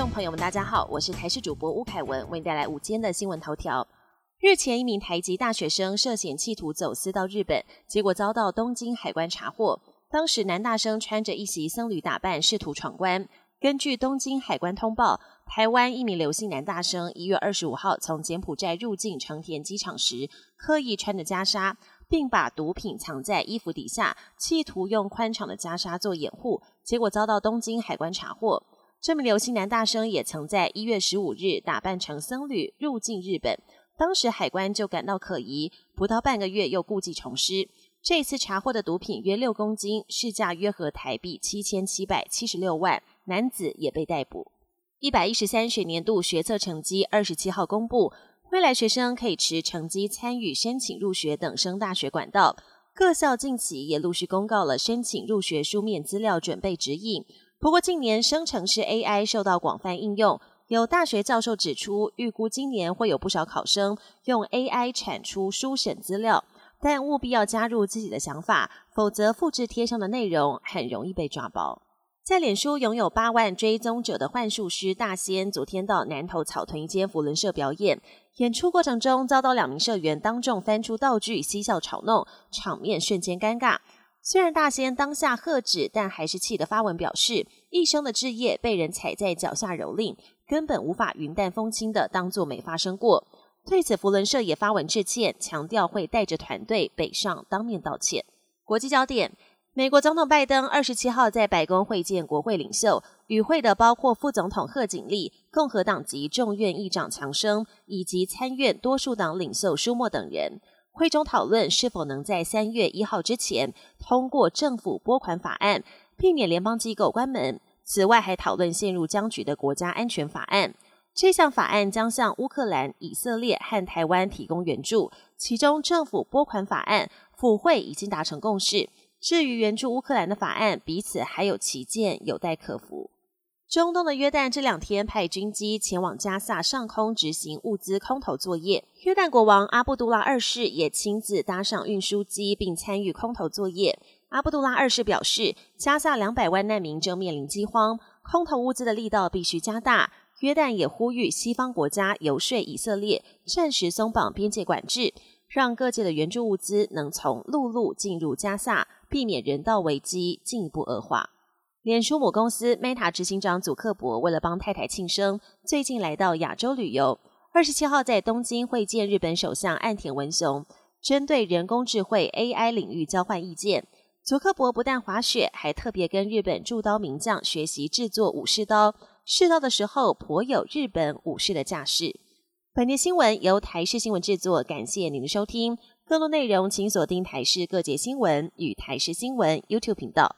众朋友们，大家好，我是台视主播吴凯文，为您带来午间的新闻头条。日前，一名台籍大学生涉嫌企图走私到日本，结果遭到东京海关查获。当时，男大生穿着一袭僧侣打扮，试图闯关。根据东京海关通报，台湾一名刘姓男大生一月二十五号从柬埔寨入境成田机场时，刻意穿着袈裟，并把毒品藏在衣服底下，企图用宽敞的袈裟做掩护，结果遭到东京海关查获。这名刘姓男大生也曾在一月十五日打扮成僧侣入境日本，当时海关就感到可疑，不到半个月又故技重施。这次查获的毒品约六公斤，市价约合台币七千七百七十六万，男子也被逮捕。一百一十三学年度学测成绩二十七号公布，未来学生可以持成绩参与申请入学等升大学管道。各校近期也陆续公告了申请入学书面资料准备指引。不过，近年生成式 AI 受到广泛应用，有大学教授指出，预估今年会有不少考生用 AI 产出书审资料，但务必要加入自己的想法，否则复制贴上的内容很容易被抓包。在脸书拥有八万追踪者的幻术师大仙，昨天到南投草屯一间福伦社表演，演出过程中遭到两名社员当众翻出道具嬉笑嘲弄，场面瞬间尴尬。虽然大仙当下喝止，但还是气得发文表示，一生的志业被人踩在脚下蹂躏，根本无法云淡风轻的当作没发生过。对此，福伦社也发文致歉，强调会带着团队北上当面道歉。国际焦点：美国总统拜登二十七号在白宫会见国会领袖，与会的包括副总统贺锦丽、共和党籍众院议长强生以及参院多数党领袖舒默等人。会中讨论是否能在三月一号之前通过政府拨款法案，避免联邦机构关门。此外，还讨论陷入僵局的国家安全法案。这项法案将向乌克兰、以色列和台湾提供援助。其中，政府拨款法案府会已经达成共识。至于援助乌克兰的法案，彼此还有旗舰有待克服。中东的约旦这两天派军机前往加萨上空执行物资空投作业，约旦国王阿布杜拉二世也亲自搭上运输机并参与空投作业。阿布杜拉二世表示，加萨两百万难民正面临饥荒，空投物资的力道必须加大。约旦也呼吁西方国家游说以色列暂时松绑边界管制，让各界的援助物资能从陆路进入加萨，避免人道危机进一步恶化。脸书母公司 Meta 执行长祖克伯为了帮太太庆生，最近来到亚洲旅游。二十七号在东京会见日本首相岸田文雄，针对人工智慧 AI 领域交换意见。祖克伯不但滑雪，还特别跟日本铸刀名匠学习制作武士刀，试刀的时候颇有日本武士的架势。本节新闻由台视新闻制作，感谢您的收听。更多内容请锁定台视各界新闻与台视新闻 YouTube 频道。